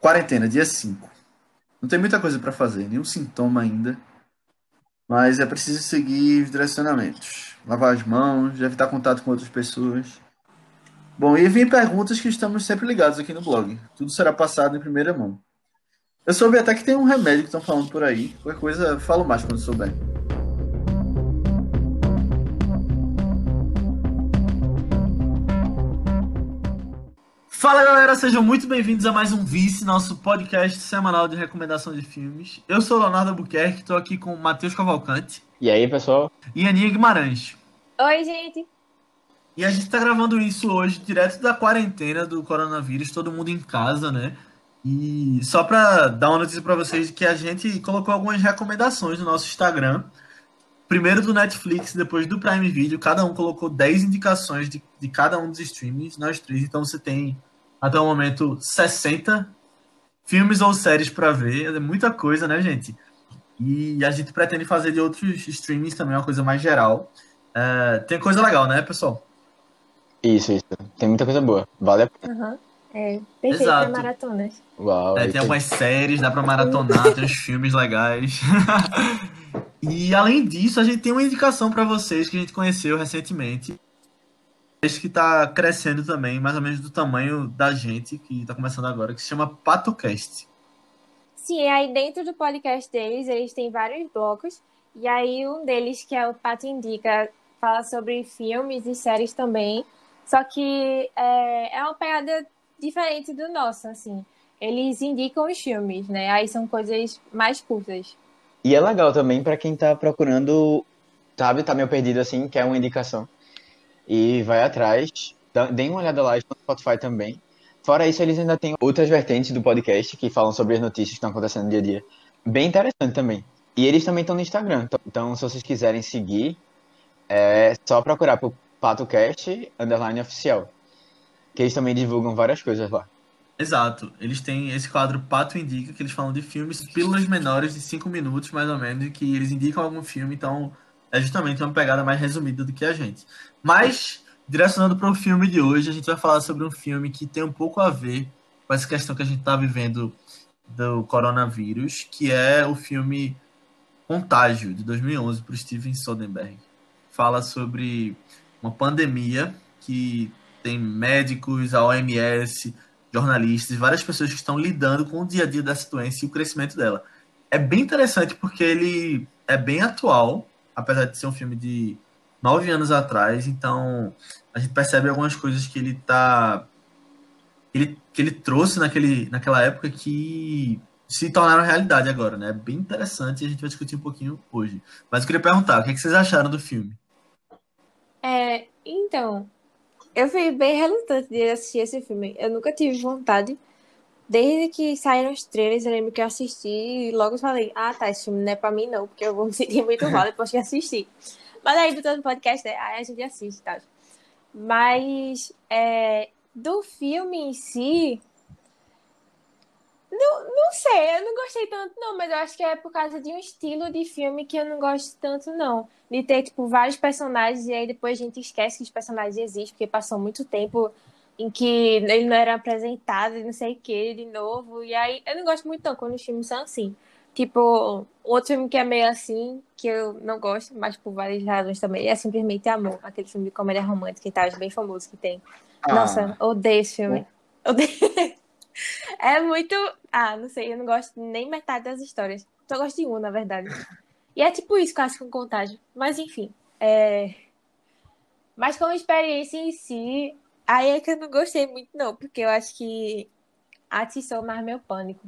Quarentena, dia 5. Não tem muita coisa para fazer, nenhum sintoma ainda. Mas é preciso seguir os direcionamentos. Lavar as mãos, evitar contato com outras pessoas. Bom, e vem perguntas que estamos sempre ligados aqui no blog. Tudo será passado em primeira mão. Eu soube até que tem um remédio que estão falando por aí. Qualquer coisa, falo mais quando souber. Fala galera, sejam muito bem-vindos a mais um Vice, nosso podcast semanal de recomendação de filmes. Eu sou o Leonardo Albuquerque, estou aqui com o Matheus Cavalcante. E aí, pessoal? E Aninha Guimarães. Oi, gente. E a gente está gravando isso hoje, direto da quarentena do coronavírus, todo mundo em casa, né? E só para dar uma notícia para vocês que a gente colocou algumas recomendações no nosso Instagram. Primeiro do Netflix, depois do Prime Video, cada um colocou 10 indicações de, de cada um dos streams, nós três. Então você tem até o momento 60 filmes ou séries para ver, é muita coisa, né, gente? E a gente pretende fazer de outros streamings também, uma coisa mais geral. É, tem coisa legal, né, pessoal? Isso, isso. Tem muita coisa boa. Vale a pena. Uhum. É, perfeito Exato. pra maratonas. Uau, é, tem algumas séries, dá pra maratonar, tem uns filmes legais. e além disso, a gente tem uma indicação para vocês que a gente conheceu recentemente que está crescendo também, mais ou menos do tamanho da gente, que está começando agora, que se chama PatoCast. Sim, aí dentro do podcast deles, eles têm vários blocos, e aí um deles, que é o Pato Indica, fala sobre filmes e séries também, só que é, é uma pegada diferente do nosso, assim. Eles indicam os filmes, né? Aí são coisas mais curtas. E é legal também para quem tá procurando, sabe, tá meio perdido assim, quer uma indicação e vai atrás. Deem uma olhada lá no Spotify também. Fora isso, eles ainda têm outras vertentes do podcast que falam sobre as notícias que estão acontecendo no dia a dia. Bem interessante também. E eles também estão no Instagram. Então, se vocês quiserem seguir, é só procurar por PatoCast underline oficial. Que eles também divulgam várias coisas lá. Exato. Eles têm esse quadro Pato Indica, que eles falam de filmes, pílulas menores de 5 minutos, mais ou menos, que eles indicam algum filme, então é justamente uma pegada mais resumida do que a gente. Mas, direcionando para o filme de hoje, a gente vai falar sobre um filme que tem um pouco a ver com essa questão que a gente está vivendo do coronavírus, que é o filme Contágio, de 2011, por Steven Soderbergh. Fala sobre uma pandemia que tem médicos, a OMS, jornalistas, várias pessoas que estão lidando com o dia a dia dessa doença e o crescimento dela. É bem interessante porque ele é bem atual, apesar de ser um filme de nove anos atrás, então a gente percebe algumas coisas que ele tá. Ele, que ele trouxe naquele, naquela época que se tornaram realidade agora, né? É bem interessante e a gente vai discutir um pouquinho hoje. Mas eu queria perguntar, o que, é que vocês acharam do filme? É, então, eu fui bem relutante de assistir esse filme. Eu nunca tive vontade. Desde que saíram os trailers, eu lembro que eu assisti e logo falei, ah, tá, esse filme não é pra mim não, porque eu vou me sentir muito mal depois que assistir. Mas aí, botando podcast, né, aí a gente assiste, tá? Mas, é, do filme em si, não, não sei, eu não gostei tanto não, mas eu acho que é por causa de um estilo de filme que eu não gosto tanto não. De ter, tipo, vários personagens e aí depois a gente esquece que os personagens existem, porque passou muito tempo em que ele não era apresentado e não sei o que de novo. E aí eu não gosto muito não quando os filmes são assim. Tipo, outro filme que é meio assim, que eu não gosto, mas por várias razões também, é simplesmente Amor, aquele filme de comédia romântica e tal, bem famoso que tem. Ah. Nossa, odeio esse filme. Odeio. É muito. Ah, não sei, eu não gosto nem metade das histórias. Só gosto de uma, na verdade. E é tipo isso, quase com contágio. Mas enfim. É... Mas como experiência em si, Aí é que eu não gostei muito, não, porque eu acho que atiçou mais meu pânico.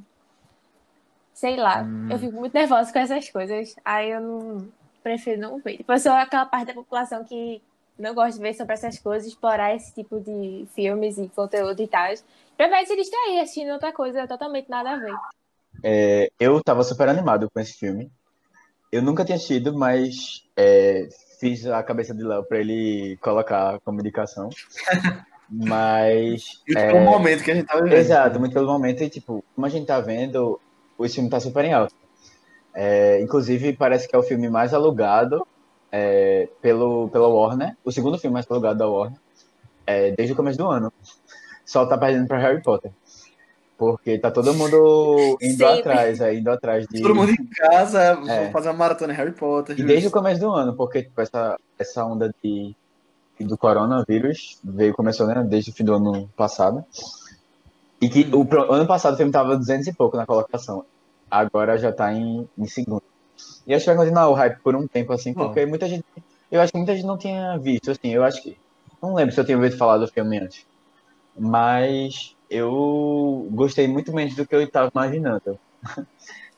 Sei lá, hum. eu fico muito nervosa com essas coisas. Aí eu não prefiro não ver. Tipo, eu sou aquela parte da população que não gosta de ver sobre essas coisas, explorar esse tipo de filmes e conteúdo e tal. Prefere se distrair assistindo outra coisa totalmente nada a ver. É, eu tava super animado com esse filme. Eu nunca tinha assistido, mas é, fiz a cabeça de Léo pra ele colocar como indicação. Mas. E é, pelo momento que a gente tá vivendo. Exato, muito pelo momento, e tipo, como a gente tá vendo, o filme tá super em alta. É, inclusive, parece que é o filme mais alugado é, pelo, pela Warner, o segundo filme mais alugado da Warner, é, desde o começo do ano. Só tá perdendo pra Harry Potter. Porque tá todo mundo indo Sempre. atrás, é, indo atrás de. Todo mundo em casa, É. fazer uma maratona em Harry Potter. E desde o começo do ano, porque tipo, essa, essa onda de, do coronavírus veio, começou né, desde o fim do ano passado. E que o ano passado o filme tava 200 e pouco na colocação. Agora já tá em, em segundo. E acho que vai continuar o hype por um tempo, assim, Bom. porque muita gente. Eu acho que muita gente não tinha visto, assim, eu acho que. Não lembro se eu tinha ouvido falar do filme antes. Mas eu gostei muito menos do que eu estava imaginando.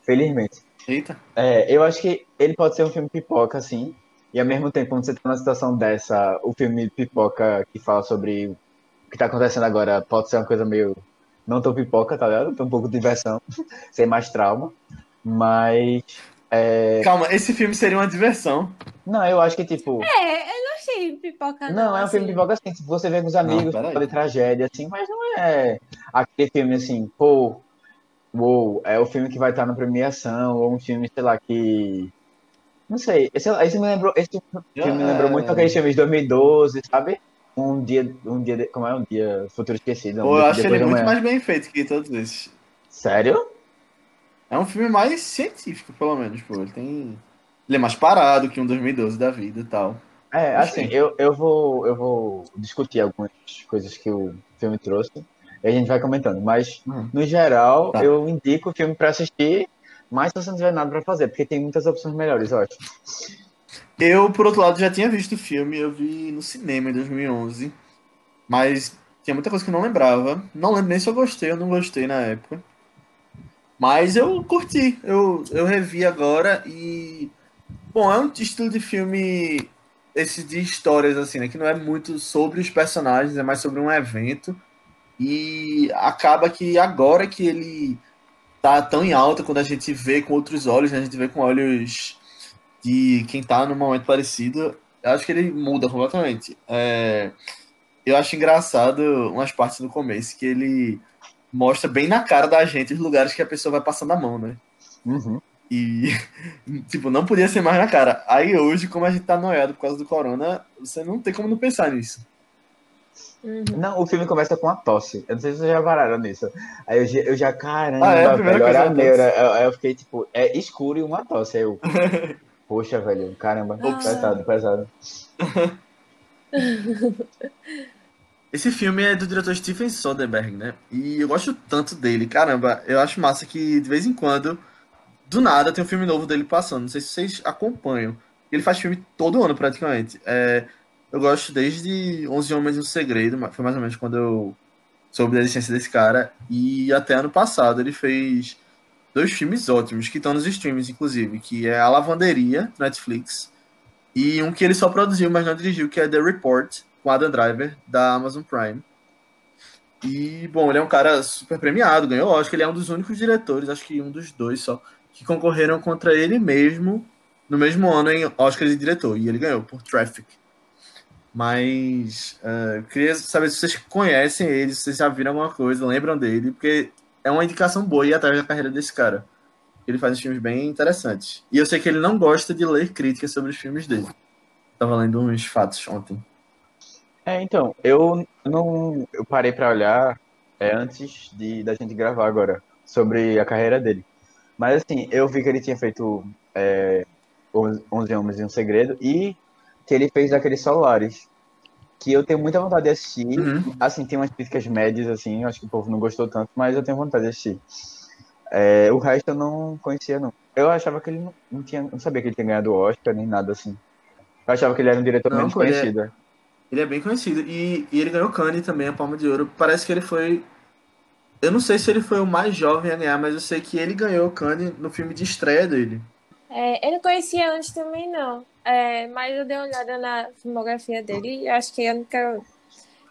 Felizmente. Eita. É, eu acho que ele pode ser um filme pipoca, assim, e ao mesmo tempo, quando você tá numa situação dessa, o filme pipoca que fala sobre o que tá acontecendo agora pode ser uma coisa meio. Não tão pipoca, tá ligado? Tem um pouco de diversão, sem mais trauma. Mas. É, Calma, esse filme seria uma diversão. Não, eu acho que, tipo. É, eu não achei pipoca. Não, é um filme assim. pipoca assim, tipo, você vê com os amigos, fala de tragédia, assim, mas não é aquele filme assim, pô, uou, é o filme que vai estar na premiação, ou um filme, sei lá, que. Não sei, esse, esse me lembrou, esse filme me lembrou muito aqueles filmes de 2012, sabe? Um dia, um dia, de- como é? Um dia futuro esquecido. um Pô, dia eu acho ele muito mais bem feito que todos esses. Sério? É um filme mais científico, pelo menos, pô. Ele tem. Ele é mais parado que um 2012 da vida e tal. É, Achei. assim, eu, eu, vou, eu vou discutir algumas coisas que o filme trouxe e a gente vai comentando. Mas, Uhum. no geral, Tá. eu indico o filme pra assistir, mas se você não tiver nada pra fazer, porque tem muitas opções melhores, eu acho. Eu, por outro lado, já tinha visto o filme, eu vi no cinema em 2011, mas tinha muita coisa que eu não lembrava. Não lembro nem se eu gostei ou não gostei na época. Mas eu curti, eu, eu revi agora e. Bom, é um estilo de filme, esse de histórias, assim, né? Que não é muito sobre os personagens, é mais sobre um evento. E acaba que agora que ele tá tão em alta, quando a gente vê com outros olhos, né? A gente vê com olhos de quem tá num momento parecido, eu acho que ele muda completamente. É, eu acho engraçado umas partes no começo que ele mostra bem na cara da gente os lugares que a pessoa vai passando a mão, né? Uhum. E, tipo, não podia ser mais na cara. Aí hoje, como a gente tá noiado por causa do corona, você não tem como não pensar nisso. Uhum. Não, o filme começa com a tosse. Eu não sei se vocês já pararam nisso. Aí eu, já- eu já, caramba, Ah, é? A primeira velho, coisa era é a neura. Eu, eu fiquei tipo, é escuro e uma tosse. Aí eu, poxa, velho, caramba, Ops. pesado, pesado. Esse filme é do diretor Steven Soderbergh, né? E eu gosto tanto dele. Caramba, eu acho massa que de vez em quando, do nada, tem um filme novo dele passando. Não sei se vocês acompanham. Ele faz filme todo ano, praticamente. É, eu gosto desde 11 Homens e um Segredo, foi mais ou menos quando eu soube da existência desse cara. E até ano passado ele fez dois filmes ótimos, que estão nos streams, inclusive, que é A Lavanderia, Netflix, e um que ele só produziu, mas não dirigiu, que é The Report, com Adam Driver, da Amazon Prime. E, bom, ele é um cara super premiado, ganhou Oscar, ele é um dos únicos diretores, acho que um dos dois só, que concorreram contra ele mesmo no mesmo ano em Oscar de diretor, e ele ganhou por Traffic. Mas eu queria saber se vocês conhecem ele, se vocês já viram alguma coisa, lembram dele, porque é uma indicação boa ir atrás da carreira desse cara. Ele faz uns filmes bem interessantes. E eu sei que ele não gosta de ler críticas sobre os filmes dele. Tava lendo uns fatos ontem. É, então, eu não. Eu parei pra olhar é, antes de, da gente gravar agora sobre a carreira dele. Mas assim, eu vi que ele tinha feito é, 11 Homens e um Segredo e que ele fez aqueles Solares. Que eu tenho muita vontade de assistir. Uhum. Assim, tem umas críticas médias, assim, acho que o povo não gostou tanto, mas eu tenho vontade de assistir. É, o resto eu não conhecia, não. Eu achava que ele não, não tinha. Não sabia que ele tinha ganhado o Oscar nem nada assim. Eu achava que ele era um diretor Não, menos é- conhecido. Ele é bem conhecido. E, e ele ganhou Cannes também, a Palma de Ouro. Parece que ele foi. Eu não sei se ele foi o mais jovem a ganhar, mas eu sei que ele ganhou Cannes no filme de estreia dele. É, eu não conhecia antes também, não. É, mas eu dei uma olhada na filmografia dele e acho que a única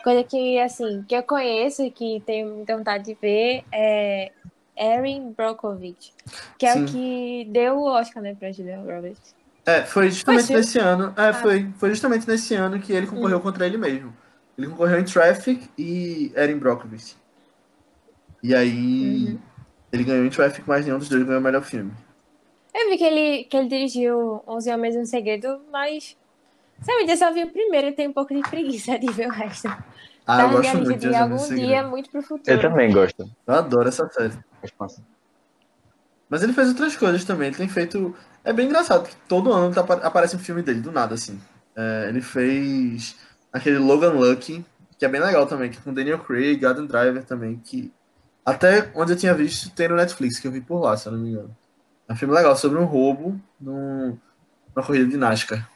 coisa que, assim, que eu conheço e que tenho muita vontade de ver é Erin Brockovich, que é Sim. o que deu o Oscar, né, pra Julia Roberts. É, foi justamente Foi, nesse ano. É, Ah. foi. Foi justamente nesse ano que ele concorreu contra ele mesmo. Ele concorreu em Traffic e Erin Brockovich. E aí Uhum. ele ganhou em Traffic, mas nenhum dos dois ganhou o melhor filme. Eu vi que ele, que ele dirigiu 11 Homens e um Segredo, mas. Sabe, eu só vi o primeiro e tenho um pouco de preguiça de ver o resto. Ah, tá eu gosto muito de algum dia, muito pro futuro. Eu também gosto. Eu adoro essa série. Mas ele fez outras coisas também. Ele tem feito. É bem engraçado, porque todo ano tá, aparece um filme dele, do nada, assim. É, ele fez aquele Logan Lucky, que é bem legal também, que é com Daniel Craig, Adam Driver também, que até onde eu tinha visto tem no Netflix, que eu vi por lá, se eu não me engano. É um filme legal sobre um roubo num, numa corrida de NASCAR.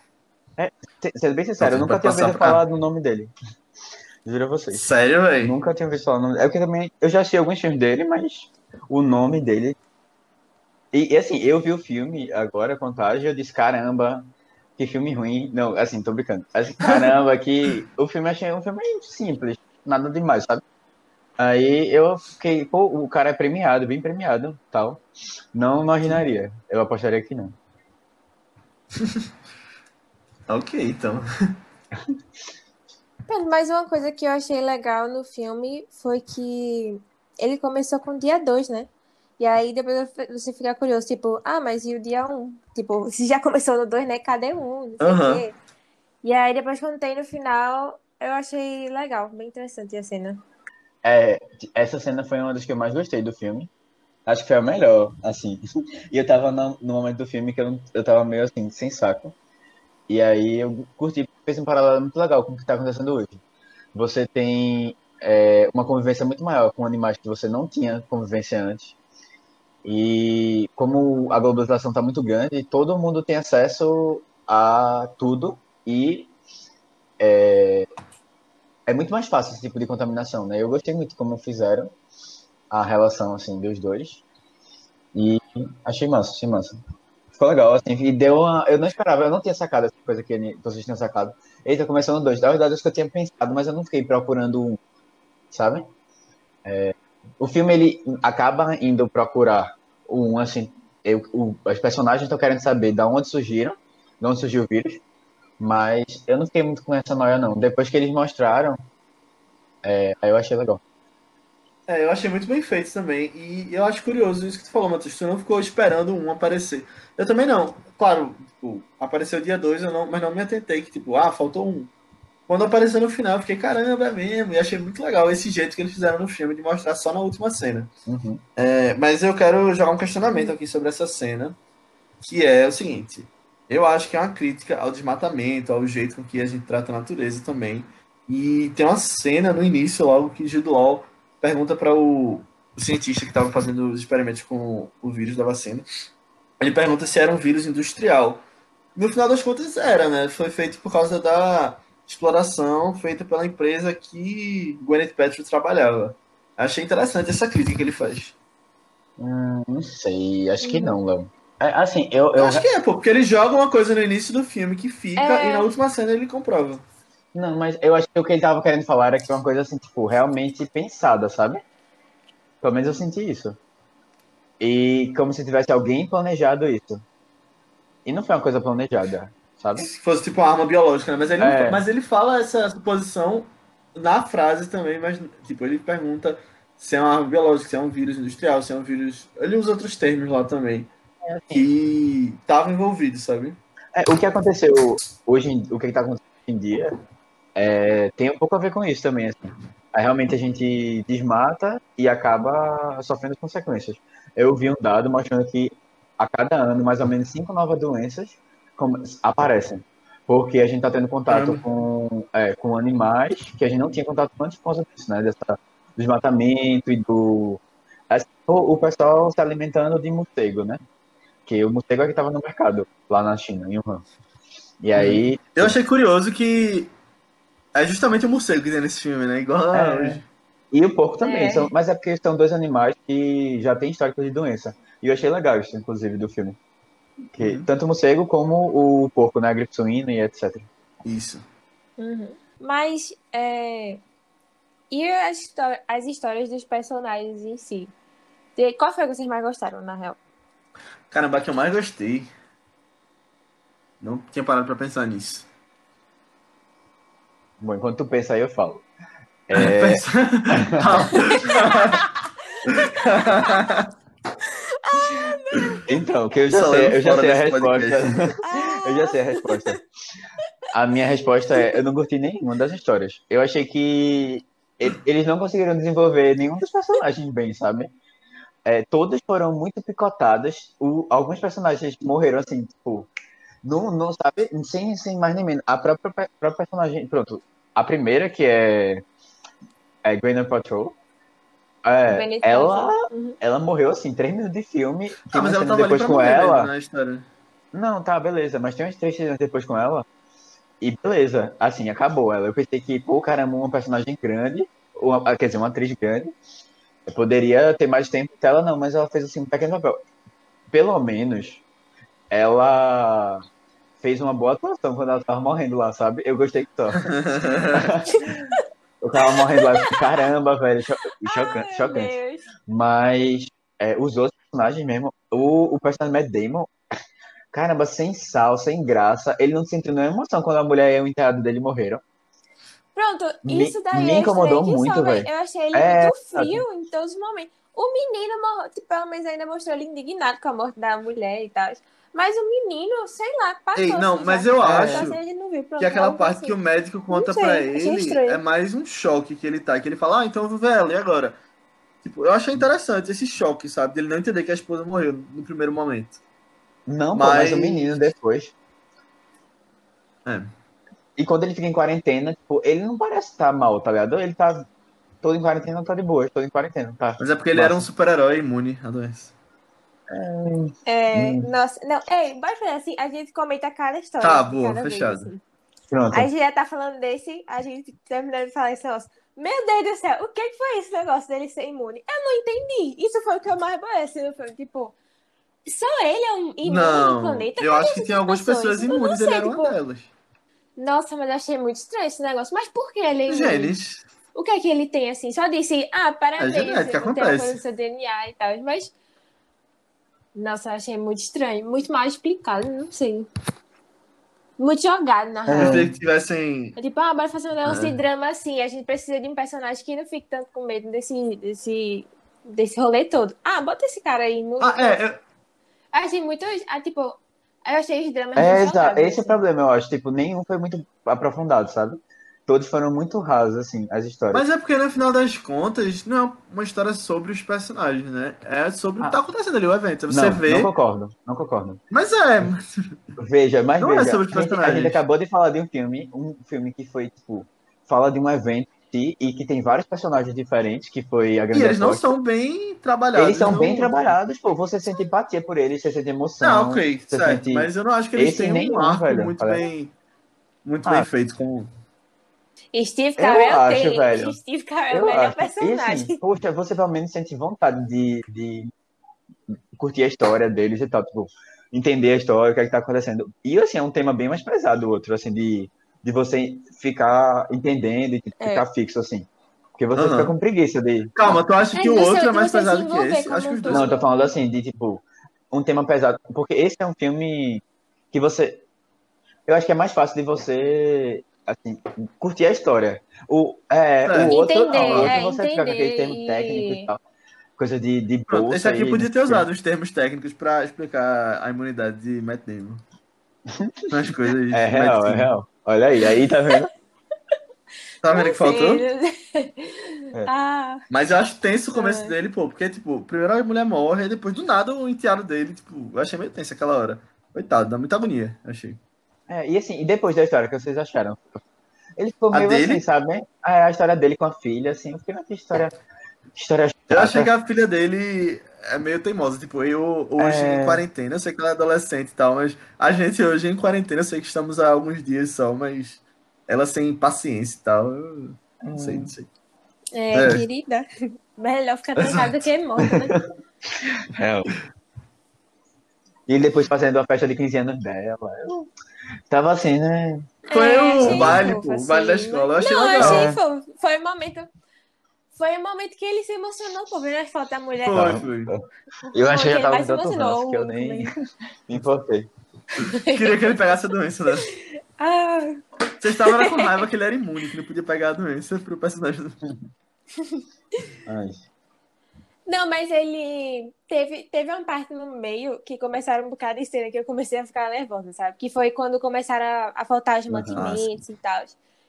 Se- Sendo bem sincero, eu Então, nunca pra tinha ouvido pra- falar do nome dele. Juro a vocês. Sério, velho? Nunca tinha ouvido falar do nome dele. É porque também. Eu já assisti alguns filmes dele, mas o nome dele. E, e, assim, eu vi o filme agora, Contágio, eu disse, caramba, que filme ruim. Não, assim, tô brincando. Assim, caramba, que. O filme achei um filme simples, nada demais, sabe? Aí eu fiquei, pô, o cara é premiado, bem premiado, tal. Não imaginaria. Eu apostaria que não. Ok, então. Mas uma coisa que eu achei legal no filme foi que ele começou com dia 2, né? E aí depois você fica curioso, tipo, ah, mas e o dia 1? Um? Tipo, se já começou no 2, né? Cadê um? Não sei o quê. E aí depois quando tem no final, eu achei legal, bem interessante a cena. É, essa cena foi uma das que eu mais gostei do filme. Acho que foi a melhor, assim. E eu tava no, no momento do filme que eu, eu tava meio assim, sem saco. E aí eu curti, fez um paralelo muito legal com o que tá acontecendo hoje. Você tem é, uma convivência muito maior com animais que você não tinha convivência antes. E como a globalização tá muito grande, todo mundo tem acesso a tudo e é, é muito mais fácil esse tipo de contaminação, né? Eu gostei muito como fizeram a relação, assim, dos dois. E achei massa, achei massa. Ficou legal, assim, e deu uma... Eu não esperava, eu não tinha sacado essa coisa que vocês tinham sacado. Eita, começou no dois. Na verdade, acho que eu tinha pensado, mas eu não fiquei procurando um, sabe? É, o filme, ele acaba indo procurar um, assim... Eu, o, os personagens estão querendo saber de onde surgiram, de onde surgiu o vírus, mas eu não fiquei muito com essa noia, não. Depois que eles mostraram, é, aí eu achei legal. É, eu achei muito bem feito também. E eu acho curioso isso que tu falou, Matheus. Tu não ficou esperando um aparecer. Eu também não. Claro, tipo, apareceu dia 2, eu não, mas não me atentei que, tipo, ah, faltou um. Quando apareceu no final, eu fiquei, caramba, é mesmo. E achei muito legal esse jeito que eles fizeram no filme de mostrar só na última cena. Uhum. É, mas eu quero jogar um questionamento aqui sobre essa cena, que é o seguinte. Eu acho que é uma crítica ao desmatamento, ao jeito com que a gente trata a natureza também. E tem uma cena no início, logo que Jude Law pergunta para o, o cientista que estava fazendo os experimentos com o vírus da vacina. Ele pergunta se era um vírus industrial. No final das contas era, né? Foi feito por causa da exploração feita pela empresa que Gwyneth Paltrow trabalhava. Achei interessante essa crítica que ele faz. Hum, não sei, acho que não, Léo. É, assim, eu, Eu eu, acho que é, pô, porque ele joga uma coisa no início do filme que fica É. e na última cena ele comprova. Não, mas eu acho que o que ele tava querendo falar era que é uma coisa assim, tipo, realmente pensada, sabe? Pelo menos eu senti isso. E como se tivesse alguém planejado isso. E não foi uma coisa planejada, sabe? Se fosse tipo uma arma biológica, né? Mas ele, É. mas ele fala essa suposição na frase também, mas tipo, ele pergunta se é uma arma biológica, se é um vírus industrial, se é um vírus. Ele usa outros termos lá também. Que estavam envolvidos, sabe? É, o que aconteceu hoje, em- o que está acontecendo hoje em dia, é, tem um pouco a ver com isso também. Assim. Aí, realmente a gente desmata e acaba sofrendo as consequências. Eu vi um dado mostrando que a cada ano, mais ou menos cinco novas doenças aparecem. Porque a gente está tendo contato com, é, com animais que a gente não tinha contato antes por causa disso, né? Dessa, do desmatamento e do. assim, o, o pessoal se alimentando de morcego, né? Que o morcego é que estava no mercado, lá na China, em Wuhan. E aí. Eu achei curioso que é justamente o morcego que tem nesse filme, né? Igual a É. hoje. E o porco também, É. são- mas é porque são dois animais que já têm histórico de doença. E eu achei legal isso, inclusive, do filme. Que, Uhum. Tanto o morcego como o porco, né? A gripe suína e etc. Isso. Uhum. Mas, é... E as, histó- as histórias dos personagens em si? De- Qual foi a que vocês mais gostaram, na real? Caramba, a que eu mais gostei. Não tinha parado pra pensar nisso. Bom, enquanto tu pensa aí, eu falo. É, Pensa- então, que eu já sei, eu eu já sei a resposta. Eu já sei a resposta. A minha resposta é: eu não curti nenhuma das histórias. Eu achei que eles não conseguiram desenvolver nenhum dos personagens bem, sabe? É, todas foram muito picotadas. O- alguns personagens morreram assim, tipo, não, não sabe, sem, sem mais nem menos. A própria, própria personagem, pronto. A primeira, que é, é Gwyneth Patrol, é, ela, Paltrow. Uhum. ela morreu assim, três minutos de filme. Tem Ah, mas ela tava ali depois pra com ela. mesmo na história. Não, tá, beleza. Mas tem umas três cenas depois com ela. E beleza, assim, acabou ela. Eu pensei que, pô, caramba, uma personagem grande, uma, quer dizer, uma atriz grande, eu poderia ter mais tempo dela, não, mas ela fez assim um pequeno papel. Pelo menos, ela fez uma boa atuação quando ela tava morrendo lá, sabe? Eu gostei só. eu tava morrendo lá, fiquei, caramba, velho, cho chocante, Ai, chocante. Mas é, os outros personagens mesmo, o, o personagem Matt Damon, caramba, sem sal, sem graça, ele não sentiu nenhuma emoção quando a mulher e o enteado dele morreram. Pronto, Me- isso daí me incomodou muito, velho. Eu achei ele É, muito frio em todos os momentos. O menino, morreu, tipo, pelo menos ainda mostrou ele indignado com a morte da mulher e tal. Mas o menino, sei lá, passou. Ei, não, assim, mas já. eu acho assim, não viu, Que aquela parte assim. que o médico conta sei, pra ele é mais um choque que ele tá. Que ele fala, ah, então eu vou ver ela, e agora? Tipo, eu achei interessante esse choque, sabe? Dele não entender que a esposa morreu no primeiro momento. Não, pô, mas Mas- o menino depois. É. E quando ele fica em quarentena, tipo, ele não parece estar mal, tá ligado? Ele tá todo em quarentena, tá de boa, todo em quarentena, tá? Mas é porque ele era um super-herói imune à doença. É, Hum. nossa, não, ei, bora fazer assim, a gente comenta cada história. Tá, boa, cada vez, fechado. assim. Pronto. A gente já tá falando desse, a gente terminando de falar esse negócio. Meu Deus do céu, o que que foi esse negócio dele ser imune? Eu não entendi. Isso foi o que eu mais parece no filme. Tipo, só ele é um imune Não, planeta? eu acho que tem algumas pessoas imunes, sei, ele era tipo, uma delas. Nossa, mas eu achei muito estranho esse negócio. Mas por que ele é imune? Genes. O que é que ele tem, assim? Só disse, ah, parabéns, É genética, tem uma acontece. coisa no seu DNA e tal. Mas, nossa, eu achei muito estranho. Muito mal explicado, não sei. Muito jogado, na É. Real. tivessem. É Tipo, ah, bora fazer um negócio É. de drama assim. A gente precisa de um personagem que não fique tanto com medo desse, desse, desse rolê todo. Ah, bota esse cara aí. No... Ah, é, eu- achei muito. Ah, tipo, eu achei os dramas É, muito exato. Esse é o assim. problema, eu acho. Tipo, nenhum foi muito aprofundado, sabe? Todos foram muito rasos, assim, as histórias. Mas é porque no final das contas, não é uma história sobre os personagens, né? É sobre o que Ah. tá acontecendo ali, o evento. Você não, vê. não concordo, não concordo. Mas é, Veja, mas Não é veja, sobre os a, gente, a personagens. gente acabou de falar de um filme, um filme que foi, tipo, fala de um evento e que tem vários personagens diferentes, que foi a e grande eles não são bem trabalhados. Eles são não- bem trabalhados, pô. Você sente empatia por eles, você sente emoção. Não, ok, certo. sente- Mas eu não acho que eles Esse têm nenhum, um arco velho, muito bem. Muito Ah. bem feito. Com... Steve Eu Carell acho, tem. velho. Steve Carell é o melhor acho. E personagem. assim, poxa, você pelo menos sente vontade de, de curtir a história deles e tal, tipo, entender a história, o que é que tá acontecendo. E assim, é um tema bem mais pesado o outro, assim, de, de você ficar entendendo e tipo, É. ficar fixo, assim. Porque você Aham. fica com preguiça de. Calma, tu acha É, que o outro é mais pesado que esse? Acho que os dois. Não, eu tô falando assim, de tipo, um tema pesado. Porque esse é um filme que você. Eu acho que é mais fácil de você, assim, curtir a história. O, é, É. o outro, não, Entender, o outro é, você fica com aquele entender termo e- técnico e tal. Coisa de, de bolsa esse aqui e podia não ter usado os termos técnicos pra explicar a imunidade de Matt Damon. Nas coisas. É real, é real. Olha aí, aí tá vendo? Tá vendo Não que faltou? É. Ah, Mas eu acho tenso o começo É. dele, pô, porque, tipo, primeiro a mulher morre, e depois do nada o enteado dele, tipo, eu achei meio tenso aquela hora. Coitado, dá muita agonia, achei. É, e assim, e depois da história, o que vocês acharam? Ele ficou A meio dele? assim, sabe? É, a história dele com a filha, assim, eu fiquei naquela história. História Eu achei que a filha dele é meio teimosa, tipo, eu hoje É. em quarentena, eu sei que ela é adolescente e tal, mas a gente hoje em quarentena, eu sei que estamos há alguns dias só, mas ela sem paciência e tal, eu não sei, não sei. é, É. querida. Melhor ficar trancado do que morto, né? Real. E ele depois fazendo a festa de 15 anos dela. Eu tava assim, né? Foi É, o baile, fofo, pô, o baile da assim. escola, eu achei Não, eu legal. achei fofo. Foi o momento. Foi o momento que ele se emocionou, pô, vendo as fotos da mulher. Foi, foi. Eu achei que já tava com tanto ranço que eu nem me importei. Queria que ele pegasse a doença, né? Ah, Vocês estavam com raiva que ele era imune, que não podia pegar a doença pro personagem. do- Ai. Não, mas ele teve, teve uma parte no meio que começaram um bocado de cena que eu comecei a ficar nervosa, sabe? Que foi quando começaram a, a faltar os Aham. mantimentos e tal.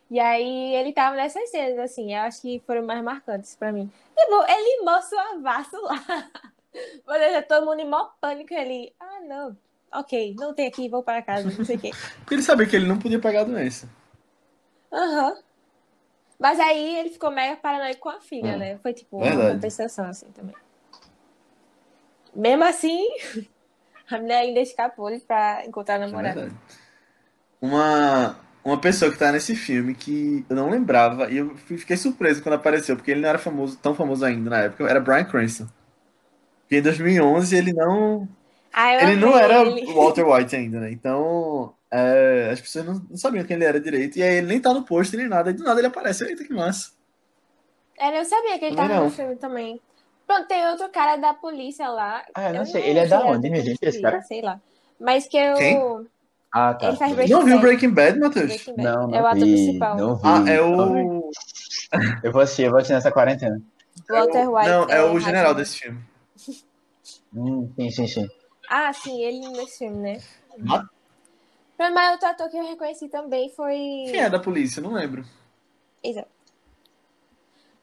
E aí ele tava nessas cenas, assim, eu acho que foram mais marcantes pra mim. Tipo, ele mostra o avasso lá. Por exemplo, todo mundo em mó pânico ali. Ah, não. Ok, não tem aqui, vou para casa, não sei o quê. Porque ele sabia que ele não podia pegar a doença. Aham. Mas aí ele ficou mega paranoico com a filha, Hum, né? Foi tipo uma verdade. compensação, assim, também. Mesmo assim, a mulher ainda escapou ele pra encontrar a É namorada. Uma, uma pessoa que tá nesse filme que eu não lembrava, e eu fiquei surpreso quando apareceu, porque ele não era famoso, tão famoso ainda na época, era Bryan Cranston. Que em 2011 ele não. Ah, Ele não era ele. o Walter White ainda, né? Então. é, as pessoas não, não sabiam quem ele era direito. E aí ele nem tá no pôster nem nada. E do nada ele aparece. Eita, que massa. É, eu sabia que ele Também tava não. no filme também. Pronto, tem outro cara da polícia lá. Ah, eu não Eu sei. Ele é da onde, minha gente, esse cara? Sei lá. Mas que eu. Quem? Ah, tá. Ele faz Breaking Não viu. Breaking Bad, Matheus? Breaking Bad. Não, é o não ator vi, principal. não vi. Ah, é não o. Eu vou assistir, eu vou assistir nessa quarentena. Walter White. Não, é o general desse filme. Hum, sim, sim, sim. Ah, sim, ele nesse filme, né? Ah. Mas outro ator que eu reconheci também foi. Quem é da polícia? Não lembro. Exato.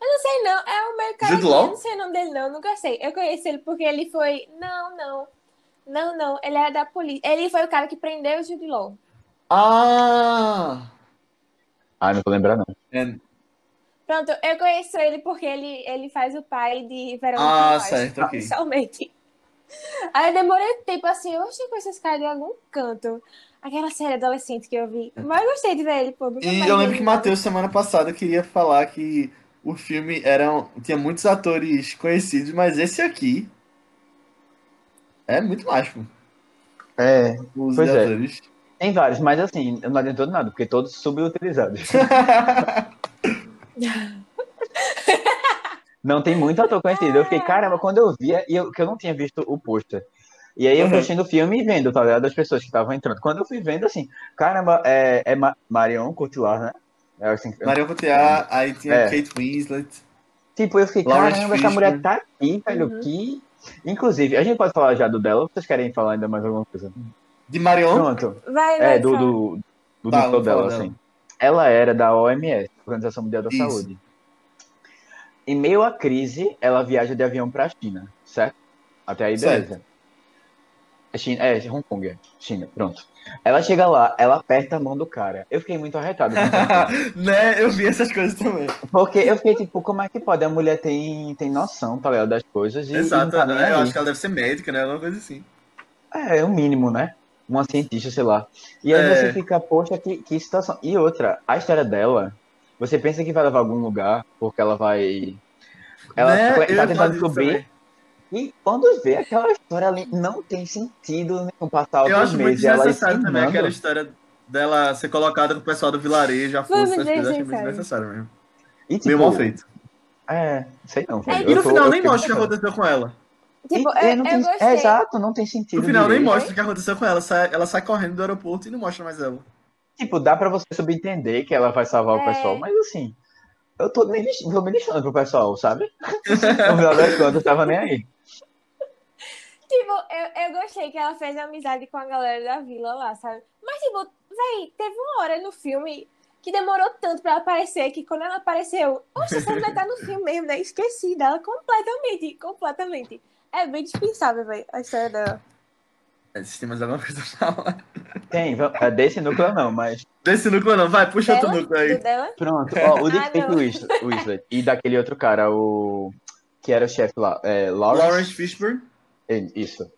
Eu não sei, não. É o meio cara. Eu não sei o nome dele, não. Nunca sei. Eu conheci ele porque ele foi. Não, não. Não, não. Ele era da polícia. Ele foi o cara que prendeu o Jude Law. Ah! Ah, não vou lembrar, não. É- Pronto, eu conheço ele porque ele, ele faz o pai de Verônica Ah, certo, ok. oficialmente. Aí eu demorei tempo assim, eu achei que conheço esse cara de algum canto. Aquela série adolescente que eu vi. Mas eu gostei de ver ele, pô. E mais eu lembro que nada. Matheus, semana passada, queria falar que o filme era, tinha muitos atores conhecidos, mas esse aqui é muito mágico. É, Os Pois é. atores. tem vários, mas assim, não adiantou nada, porque todos subutilizados. Não tem muito ator conhecido. Eu fiquei, caramba, quando eu via, e eu, que eu não tinha visto o pôster. E aí eu Uhum. assistindo o filme e vendo, tá ligado? Das pessoas que estavam entrando. Quando eu fui vendo, assim, caramba, é, é Ma Marion Cotillard, né? É assim, Marion Cotillard, aí tinha É. Kate Winslet. Tipo, eu fiquei, Lawrence caramba, essa mulher tá aqui, velho, Uhum. que... Inclusive, a gente pode falar já do dela, ou vocês querem falar ainda mais alguma coisa? De Marion? Pronto. Vai, vai. É, do, do, do Tá, vamos dela, dela. assim. Ela era da OMS, Organização Mundial da Isso. Saúde. Em meio à crise, ela viaja de avião pra China, certo? Até aí, beleza. É, China, é, Hong Kong, é. China, pronto. Ela chega lá, ela aperta a mão do cara. Eu fiquei muito arretado. né? Eu vi essas coisas também. Porque eu fiquei tipo, como é que pode? A mulher tem, tem noção, tá ligado, das coisas e, e Exato, não tá né? eu acho que ela deve ser médica, né? Alguma coisa assim. É, é o mínimo, né? Uma cientista, sei lá. E aí É. você fica, poxa, que, que situação. E outra, a história dela, você pensa que vai levar a algum lugar, porque ela vai. Ela Né? Eu tá tentando descobrir. também. E quando vê aquela história ali, não tem sentido nenhum passar Eu acho muito meses. Desnecessário também aquela história dela ser colocada com o pessoal do vilarejo, a Foi força, essas coisas, eu achei muito desnecessário. mesmo. E, tipo, Meio mal feito. É, sei não. É. E Eu no final eu nem mostra o que aconteceu com ela. Tipo, E- eu, e não eu tem-. É exato, não tem sentido. No final nem direito. mostra o que aconteceu com ela. Sai- ela sai correndo do aeroporto e não mostra mais ela. Tipo, dá pra você subentender que ela vai salvar o É. pessoal, mas assim, eu tô me, tô me lixando pro pessoal, sabe? No final das contas, eu tava nem aí. Tipo, eu, eu gostei que ela fez amizade com a galera da vila lá, sabe? Mas, tipo, véi, teve uma hora no filme que demorou tanto pra ela aparecer que quando ela apareceu, oxe, essa mulher tá no filme mesmo, né? Esqueci dela completamente, completamente. É bem dispensável, velho, a história dela. É, tem mais alguma coisa pra falar. Tem, é desse núcleo não, mas. Desse núcleo não, vai, puxa outro núcleo aí. Dela? Pronto, ó, o de Ah, Winslet e daquele outro cara, o. Que era o chefe lá, é, Lawrence. Lawrence Fishburne. É, Isso.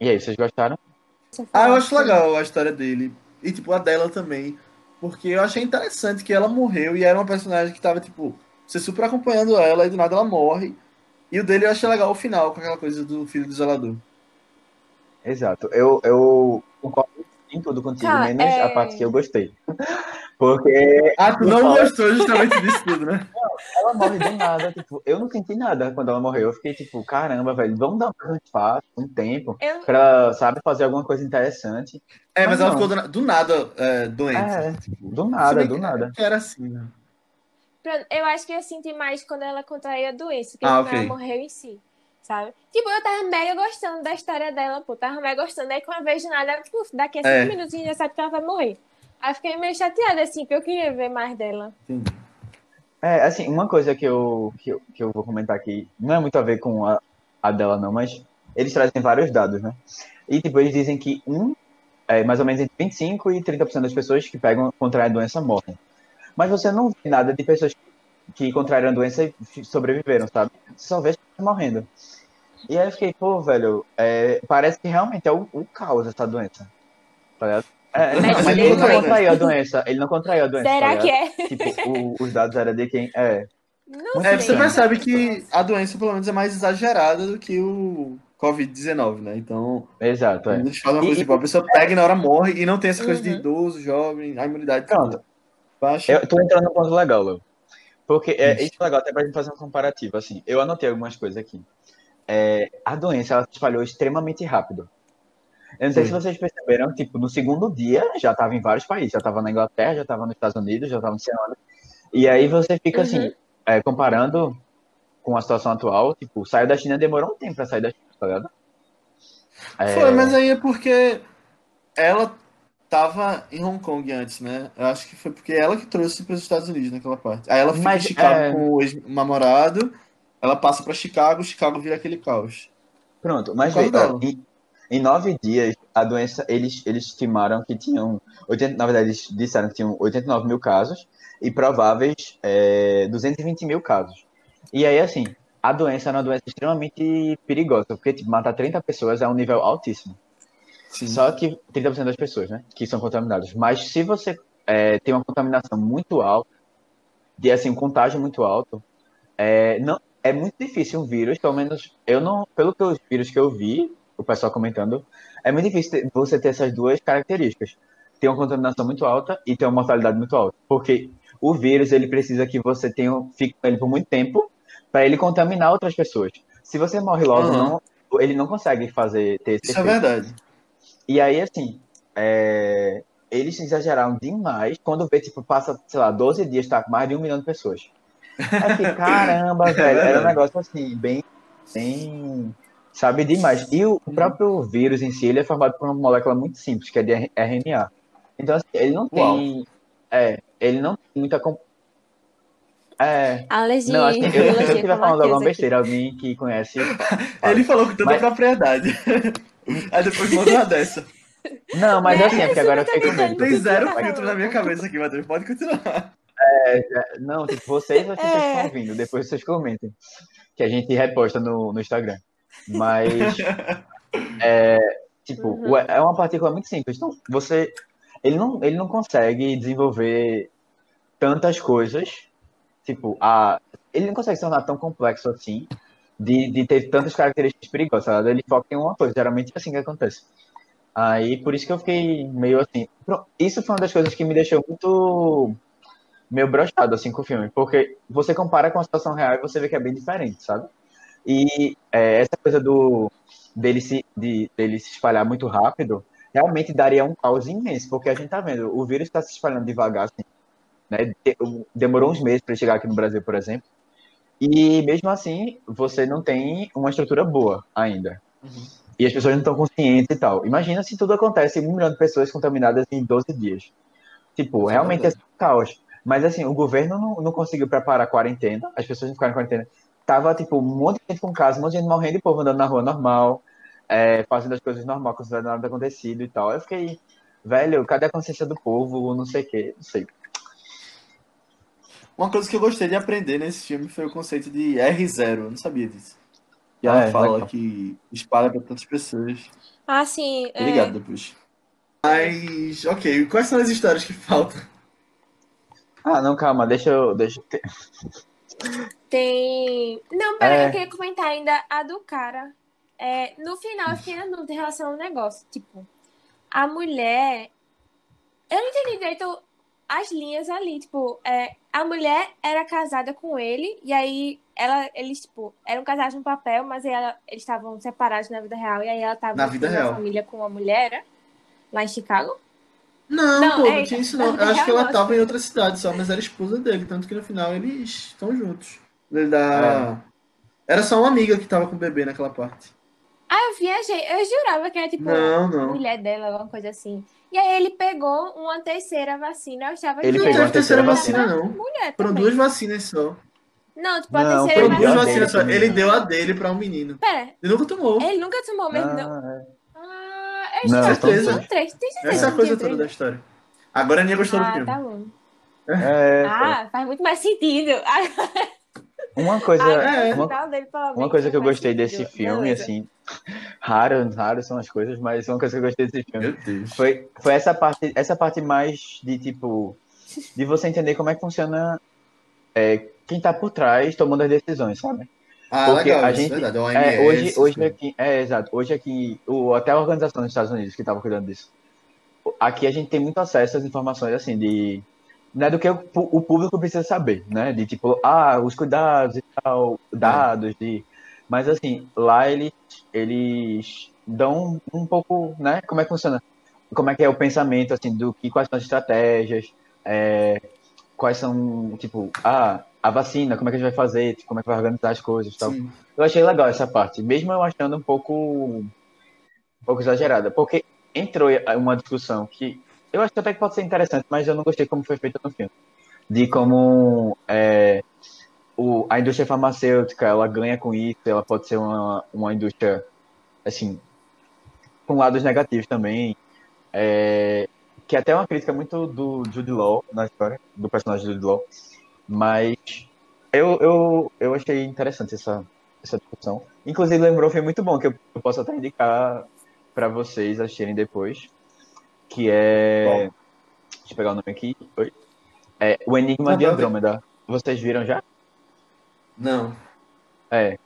E aí, vocês gostaram? Ah, eu acho legal a história dele. E, tipo, a dela também. Porque eu achei interessante que ela morreu e era uma personagem que tava, tipo, você super acompanhando ela e do nada ela morre. E o dele eu achei legal o final, com aquela coisa do filho do zelador. Exato. Eu, eu concordo em tudo contigo, Tá, menos é- a parte que eu gostei. Porque Ah, tu não gostou justamente disso tudo, né? ela morre do nada, tipo, eu não senti nada quando ela morreu. Eu fiquei tipo, caramba, velho, vamos dar um espaço, um tempo, Eu, pra sabe, fazer alguma coisa interessante. É, mas Mas ela não. ficou do, do nada é, doente. É, do Se nada, bem do nada. que Era assim, né? Eu acho que eu senti mais quando ela contraía a doença, que Ah, quando ok. ela morreu em si, sabe? Tipo, eu tava mega gostando da história dela, pô, tava mega gostando. Aí quando eu vejo nada, tipo, daqui a cinco É. minutos já sabe que ela vai morrer. Aí eu fiquei meio chateada, assim, porque eu queria ver mais dela. Entendi. É, assim, uma coisa que eu, que eu, que eu vou comentar aqui, não é muito a ver com a, a dela não, mas eles trazem vários dados, né? E, tipo, eles dizem que um, é, mais ou menos entre 25% e 30% das pessoas que pegam, contraem a doença morrem. Mas você não vê nada de pessoas que contraíram a doença e sobreviveram, sabe? Só pessoas morrendo. E aí eu fiquei, pô, velho, é, parece que realmente é o, o caos essa doença. Tá ligado? É, não, Mas ele não contraiu a doença. Ele não contraiu a doença. tá Será ligado? que é? Tipo, o- os dados eram de quem. É. Não É, sei. você percebe que a doença, pelo menos, é mais exagerada do que o Covid-19, né? Então, Exato, é. fazem uma E- coisa tipo, a pessoa pega e na hora morre e não tem essa coisa de Uhum. idoso, jovem, a imunidade Pronto. baixa. Eu tô entrando num ponto legal, Léo. Porque é, Isso. é legal até pra gente fazer um comparativo. Assim, eu anotei algumas coisas aqui. É, a doença ela se espalhou extremamente rápido. Eu não sei Sim. se vocês perceberam, tipo, no segundo dia já estava em vários países. Já estava na Inglaterra, já estava nos Estados Unidos, já estava no Ceará. E aí você fica Uhum. assim, é, comparando com a situação atual, tipo, saiu da China demorou um tempo pra sair da China, tá ligado? É, Foi, mas aí é porque ela tava em Hong Kong antes, né? Eu acho que foi porque ela que trouxe para os Estados Unidos naquela parte. Aí ela fica Mas, em Chicago é- com o ex-namorado, ela passa para Chicago, Chicago vira aquele caos. Pronto, mas dela. em, em nove dias, a doença, eles, eles estimaram que tinham, 80, na verdade, eles disseram que tinham 89 mil casos e prováveis é, 220 mil casos. E aí, assim, a doença é uma doença extremamente perigosa, porque tipo, matar 30 pessoas é um nível altíssimo. Sim. Só que 30% das pessoas, né, que são contaminadas. Mas se você é, tem uma contaminação muito alta, de assim, um contágio muito alto, é, não, é muito difícil um vírus, pelo menos eu não, pelo que os vírus que eu vi, o pessoal comentando, é muito difícil você ter essas duas características. Ter uma contaminação muito alta e ter uma mortalidade muito alta. Porque o vírus, ele precisa que você tenha, fique com ele por muito tempo para ele contaminar outras pessoas. Se você morre logo, Aham. não, ele não consegue fazer ter esse Isso é efeito. verdade. E aí, assim, é, eles exageraram demais quando vê, tipo, passa, sei lá, 12 dias, tá com mais de um milhão de pessoas. Aí eu fiquei, caramba, velho, era um negócio assim, bem, bem, sabe, demais. E o próprio vírus em si, ele é formado por uma molécula muito simples, que é de RNA. Então, assim, ele não Uau. tem, é, ele não tem muita, é, de não, assim, eu, eu estiver falando alguma aqui. besteira, alguém que conhece, Ele falou com tanta Mas- propriedade. Aí depois manda uma dessa. não, mas Né? assim, é porque agora eu fiquei com medo. Tem Tudo zero tá filtro na minha cabeça aqui, Matheus. Pode continuar. Não, tipo, vocês, vocês É. estão ouvindo, depois vocês comentem. Que a gente reposta no, no Instagram. Mas, é, tipo, Uhum. é uma partícula muito simples. Então, você, ele não, ele não consegue desenvolver tantas coisas, tipo, a, ele não consegue se tornar tão complexo assim, de, de ter tantas características perigosas? Ele foca em uma coisa, geralmente é assim que acontece. Aí, por isso que eu fiquei meio assim. Isso foi uma das coisas que me deixou muito meio brochado assim com o filme, porque você compara com a situação real e você vê que é bem diferente, sabe? E é, essa coisa do dele se de, dele se espalhar muito rápido realmente daria um caos imenso, porque a gente tá vendo o vírus está se espalhando devagar, assim, né? De- Demorou uns meses para chegar aqui no Brasil, por exemplo, e mesmo assim você não tem uma estrutura boa ainda. E as pessoas não estão conscientes e tal. Imagina se tudo acontece um milhão de pessoas contaminadas em 12 dias. Tipo, Isso é realmente é um caos. Mas assim, o governo não, não conseguiu preparar a quarentena, as pessoas não ficaram em quarentena. Tava, tipo, um monte de gente com caso, um monte de gente morrendo e o povo andando na rua normal, é, fazendo as coisas normal, se nada acontecido e tal. Eu fiquei, velho, cadê a consciência do povo? Não sei o quê, não sei. Uma coisa que eu gostei de aprender nesse filme foi o conceito de R0. Eu não sabia disso. E Ah, ela é, fala legal. que espalha pra tantas pessoas. Ah, sim. é, Obrigado depois. Mas, ok. Quais são as histórias que faltam? Ah, não, calma, deixa eu. Deixa... eu- Tem. Não, peraí, É. eu queria comentar ainda a do cara. É, no final, eu fiquei na dúvida em relação ao negócio. Tipo, a mulher. Eu não entendi direito as linhas ali. Tipo, é, a mulher era casada com ele, e aí ela, eles, tipo, eram casados no papel, mas aí ela, eles estavam separados na vida real, e aí ela tava Na vida real. família com uma mulher? Lá em Chicago? Não, Não, pô, é- não tinha isso não. é Eu acho que ela nossa. tava em outra cidade só, mas era esposa dele, tanto que no final eles estão juntos. Ele dá... Era só uma amiga que tava com o bebê naquela parte. Ah, eu viajei. Eu jurava que era, tipo, Não, não. mulher dela, alguma coisa assim. E aí ele pegou uma terceira vacina. Eu achava Ele que Não pegou a terceira terceira vacina, não. mulher também. duas vacinas só. Não, tipo, a Não, terceira a vacina. vacinas só. Ele também. deu a dele pra um menino. Pera, Ele nunca tomou. ele nunca tomou mesmo, não? Ah, é. Ah, eu Não, certeza. três. Tem certeza Essa é a coisa toda da né? história. Agora a Aninha gostou do Ah, filme. tá bom. É, Ah, faz muito mais sentido. uma coisa, Ah, É. uma, uma coisa que eu gostei sentido. desse filme, Beleza. assim, raro, raro são as coisas, mas uma coisa que eu gostei desse filme foi, foi essa parte, essa parte mais de tipo, de você entender como é que funciona é, quem tá por trás tomando as decisões, sabe? Ah, Porque legal, a isso é gente- verdade. É o É, hoje, hoje essas aqui, é exato, hoje aqui, o, até a organização dos Estados Unidos que estava cuidando disso. Aqui a gente tem muito acesso às informações assim de né, do que o, o público precisa saber, né? De tipo, ah, os cuidados e tal, dados de, mas assim, lá eles eles dão um pouco, né? Como é que funciona? Como é que é o pensamento assim do que quais são as estratégias, é, quais são tipo, ah, a vacina, como é que a gente vai fazer, como é que vai organizar as coisas, e tal. Sim. Eu achei legal essa parte, mesmo eu achando um pouco, um pouco exagerada, porque entrou uma discussão que eu acho que até que pode ser interessante, mas eu não gostei como foi feita no filme, de como é, o, a indústria farmacêutica ela ganha com isso, ela pode ser uma, uma indústria assim com lados negativos também, é, que até é uma crítica muito do Jude Law na história, do personagem Jude Law, mas eu, eu, eu achei interessante essa, essa discussão. Inclusive, lembrou um filme muito bom, que eu, eu posso até indicar para vocês assistirem depois, que é... Qual? Deixa eu pegar o nome aqui. Oi? É O Enigma Tá de bom. Andrômeda. Vocês viram já? Não. É.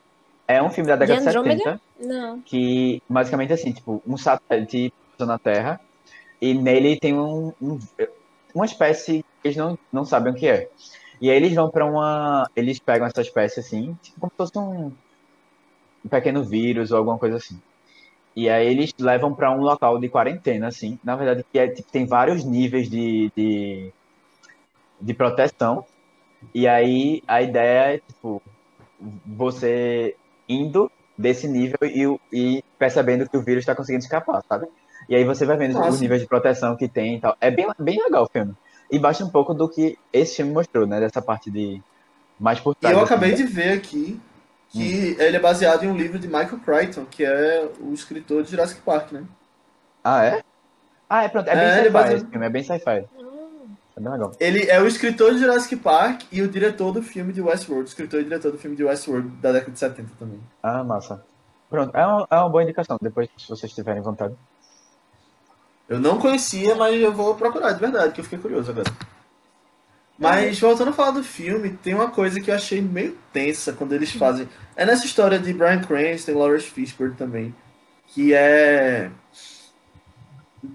É um filme da década de Andrômeda? 70, Não. que basicamente assim, tipo, um satélite na Terra e nele tem um, um- uma espécie que eles não, não sabem o que é. E aí eles vão pra uma. Eles pegam essa espécie assim, tipo como se fosse um, um pequeno vírus ou alguma coisa assim. E aí eles levam pra um local de quarentena, assim. Na verdade, que é, tipo, tem vários níveis de, de, de proteção. E aí a ideia é, tipo, você indo desse nível e, e percebendo que o vírus está conseguindo escapar, sabe? E aí você vai vendo Nossa. os níveis de proteção que tem e tal. É bem, bem legal o filme. E baixa um pouco do que esse filme mostrou, né? Dessa parte de mais por E trás. eu assim, acabei da- de ver aqui que ele é baseado em um livro de Michael Crichton, que é o escritor de Jurassic Park, né? Ah, é? Ah, é pronto. É bem É, é sci-fi baseado- esse filme. É bem sci-fi. Hum. É bem legal. Ele é o escritor de Jurassic Park e o diretor do filme de Westworld. Escritor e diretor do filme de Westworld da década de 70 também. Ah, massa. Pronto. É uma, é uma boa indicação. Depois, se vocês tiverem vontade. Eu não conhecia, mas eu vou procurar, de verdade, que eu fiquei curioso agora. Mas voltando a falar do filme, tem uma coisa que eu achei meio tensa quando eles fazem. É nessa história de Brian Cranston e Lawrence Fishburne também. Que é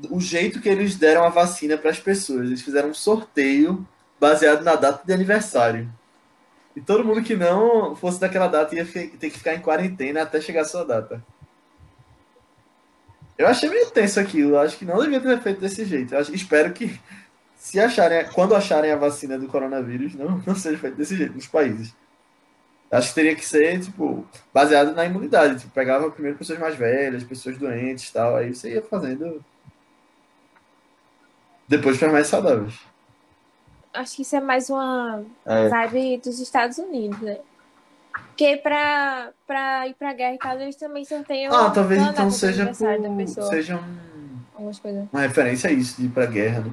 o jeito que eles deram a vacina para as pessoas. Eles fizeram um sorteio baseado na data de aniversário. E todo mundo que não fosse daquela data ia ter que ficar em quarentena até chegar a sua data. Eu achei meio tenso aquilo. Acho que não devia ter feito desse jeito. Eu espero que, se acharem, quando acharem a vacina do coronavírus, não, não seja feito desse jeito nos países. Acho que teria que ser, tipo, baseado na imunidade. Tipo, pegava primeiro pessoas mais velhas, pessoas doentes e tal. Aí você ia fazendo. Depois para mais saudáveis. Acho que isso é mais uma É. vibe dos Estados Unidos, né? Porque pra, pra ir pra guerra e tal, eles também sorteiam. Ah, talvez uma então seja, por, seja um- Algumas coisas. uma referência a isso, de ir pra guerra, né?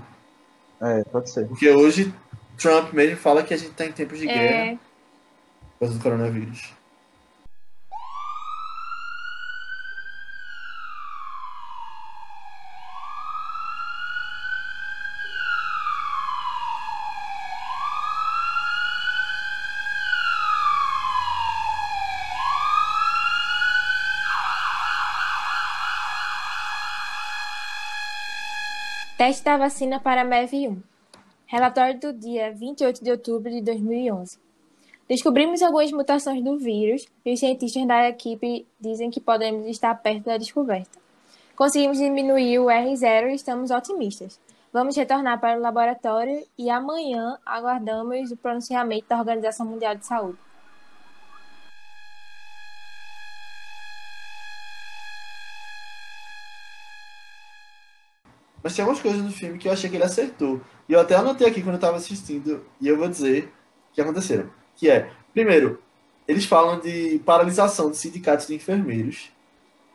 É, pode ser. Porque hoje Trump mesmo fala que a gente tá em tempos de guerra É, por causa do coronavírus. Teste da vacina para MEV1. Relatório do dia 28 de outubro de 2011. Descobrimos algumas mutações do vírus e os cientistas da equipe dizem que podemos estar perto da descoberta. Conseguimos diminuir o R0 e estamos otimistas. Vamos retornar para o laboratório e amanhã aguardamos o pronunciamento da Organização Mundial de Saúde. Mas tem algumas coisas no filme que eu achei que ele acertou. E eu até anotei aqui quando eu tava assistindo, e eu vou dizer que aconteceram. Que é, primeiro, eles falam de paralisação de sindicatos de enfermeiros.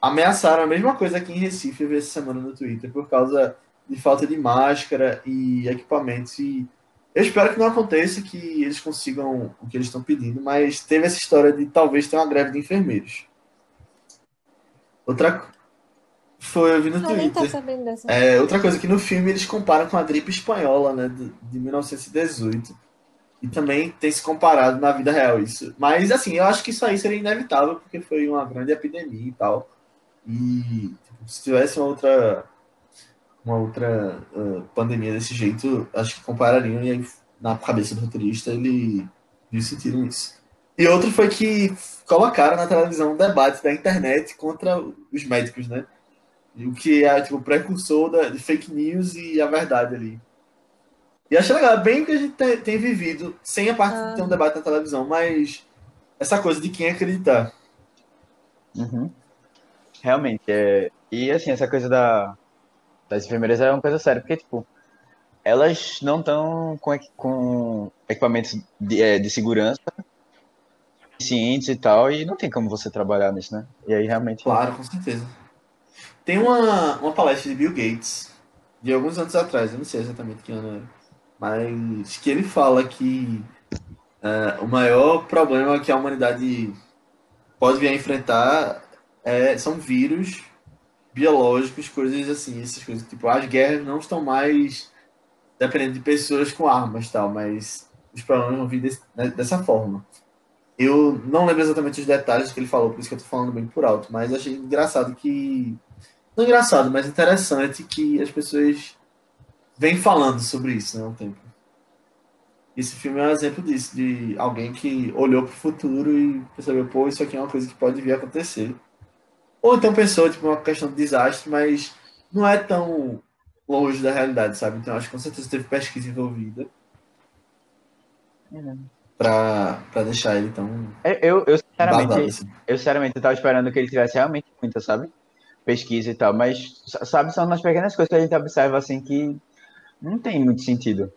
Ameaçaram a mesma coisa aqui em Recife, eu vi essa semana no Twitter, por causa de falta de máscara e equipamentos. E eu espero que não aconteça, que eles consigam o que eles estão pedindo, mas teve essa história de talvez ter uma greve de enfermeiros. Outra foi, eu vi no Ah, tá Twitter. sabendo dessa. É, outra coisa que no filme eles comparam com a gripe espanhola, né, de, de 1918. E também tem se comparado na vida real isso. Mas, assim, eu acho que isso aí seria inevitável, porque foi uma grande epidemia e tal. E tipo, se tivesse uma outra, uma outra ah, pandemia desse jeito, acho que comparariam e aí, na cabeça do roteirista ele eles sentiram isso. E outro foi que colocaram na televisão um debate da internet contra os médicos, né? E O que é tipo o precursor da, de fake news e a verdade ali. E achei legal, é bem o que a gente tem, tem vivido, sem a parte de ter um debate na televisão, mas essa coisa de quem acreditar. Uhum. Realmente, é... E assim, essa coisa da... das enfermeiras é uma coisa séria, porque, tipo, elas não estão com, com equipamentos de, é, de segurança cientes e tal, e não tem como você trabalhar nisso, né? E aí realmente. Claro, com certeza. Tem uma, uma palestra de Bill Gates, de alguns anos atrás, eu não sei exatamente que ano era, mas que ele fala que é, o maior problema que a humanidade pode vir a enfrentar é, são vírus biológicos, coisas assim, essas coisas. Tipo, as guerras não estão mais dependendo de pessoas com armas tal, mas os problemas vão vir desse- né, dessa forma. Eu não lembro exatamente os detalhes que ele falou, por isso que eu tô falando bem por alto, mas achei engraçado que. Não engraçado, mas interessante que as pessoas vêm falando sobre isso, né, há um tempo. Esse filme é um exemplo disso, de alguém que olhou pro futuro e percebeu, pô, isso aqui é uma coisa que pode vir a acontecer. Ou então pensou, tipo, uma questão de desastre, mas não é tão longe da realidade, sabe? Então acho que com certeza teve pesquisa envolvida pra, pra deixar ele tão É, Eu, eu, sinceramente, assim. eu sinceramente eu tava esperando que ele tivesse realmente muita, sabe? Pesquisa e tal, mas, sa- sabe, são nas pequenas coisas que a gente observa, assim, que não tem muito sentido.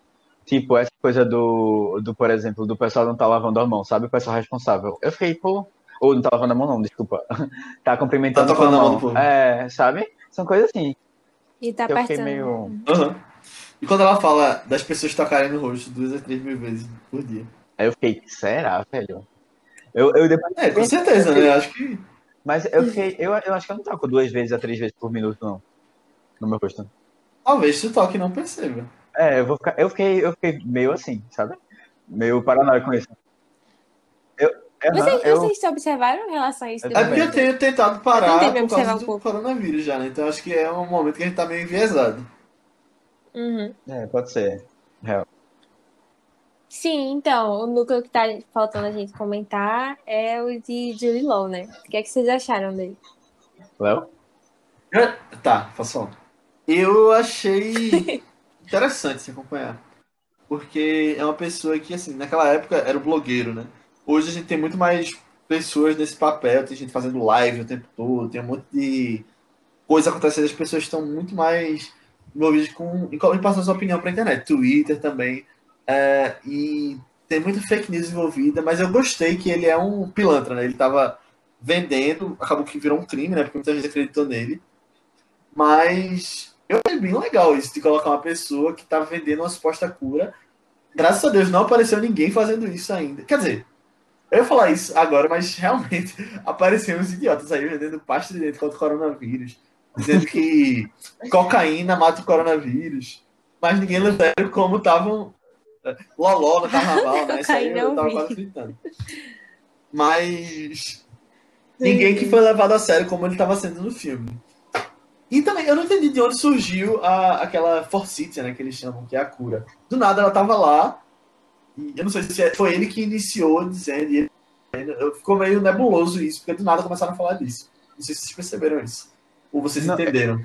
Tipo, essa coisa do, do, por exemplo, do pessoal não tá lavando a mão, sabe? O pessoal responsável. Eu fiquei, pô. Ou não tá lavando a mão, não, desculpa. tá cumprimentando Tá com a tocando na mão mão. povo. É, sabe? São coisas assim. E tá eu apertando. meio. Aham. E quando ela fala das pessoas tocarem no rosto duas a três mil vezes por dia. Aí eu fiquei, será, velho? Eu, eu depois. É, com certeza, né? Acho que. Mas eu fiquei. Eu, eu acho que eu não toco duas vezes a três vezes por minuto, não. No meu rosto. Talvez tu toque e não perceba. É, eu vou ficar. Eu fiquei, eu fiquei meio assim, sabe? Meio paranoico com isso. Eu. aham, Vocês, eu vocês observaram em relação a isso? Eu do É também. porque eu tenho tentado Eu parar me por causa um do pouco. coronavírus já, né? Então acho que é um momento que a gente tá meio enviesado. Uhum. É, pode ser. Real. Sim, então, o núcleo que tá faltando a gente comentar é o de Julie Law, né? O que é que vocês acharam dele? Léo? Eu- Tá, faço falar. Eu achei interessante se acompanhar. Porque é uma pessoa que, assim, naquela época era o blogueiro, né? Hoje a gente tem muito mais pessoas nesse papel, tem gente fazendo live o tempo todo, tem um monte de coisa acontecendo, as pessoas estão muito mais envolvidas com. em passar sua opinião pra internet. Twitter também. É, e tem muita fake news envolvida, mas eu gostei que ele é um pilantra, né? Ele tava vendendo, acabou que virou um crime, né? Porque muita gente acreditou nele. Mas eu achei bem legal isso de colocar uma pessoa que tá vendendo uma suposta cura. Graças a Deus não apareceu ninguém fazendo isso ainda. Quer dizer, eu ia falar isso agora, mas realmente apareceram uns idiotas aí vendendo pasta de dente contra o coronavírus. Dizendo que cocaína mata o coronavírus. Mas ninguém levou a sério como estavam loló no carnaval, né? Isso aí eu eu tava quase gritando. Mas ninguém que foi levado a sério como ele estava sendo no filme. E também, eu não entendi de onde surgiu a, aquela forcítia, né, que eles chamam, que é a cura. Do nada ela tava lá, e eu não sei se é, foi ele que iniciou dizendo, e ele, ficou meio nebuloso isso, porque do nada começaram a falar disso. Não sei se vocês perceberam isso. Ou vocês não, entenderam.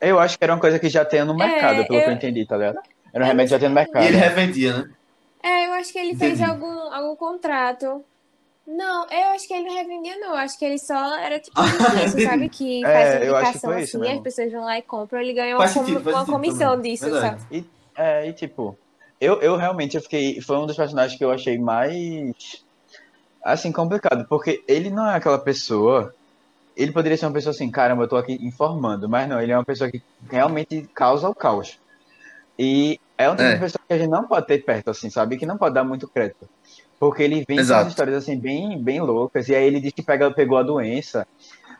Eu acho que era uma coisa que já tem no mercado, é, pelo eu... que eu entendi, tá ligado? Era um remédio que já tem no mercado. E ele revendia, né? É, eu acho que ele Entendi. fez algum, algum contrato. Não, eu acho que ele não revendia, não. Eu acho que ele só era tipo isso, sabe? Que faz é, indicação assim, mesmo. as pessoas vão lá e compram, ele ganha uma, sentido, com, uma comissão também. disso, Verdade. sabe? E, é, e tipo, eu, eu realmente eu fiquei. Foi um dos personagens que eu achei mais assim, complicado, porque ele não é aquela pessoa. Ele poderia ser uma pessoa assim, caramba, eu tô aqui informando, mas não, ele é uma pessoa que realmente causa o caos. E é um tipo é. de pessoa que a gente não pode ter perto, assim, sabe? Que não pode dar muito crédito. Porque ele vem Exato. com histórias, assim, bem, bem loucas. E aí ele diz que pega, pegou a doença.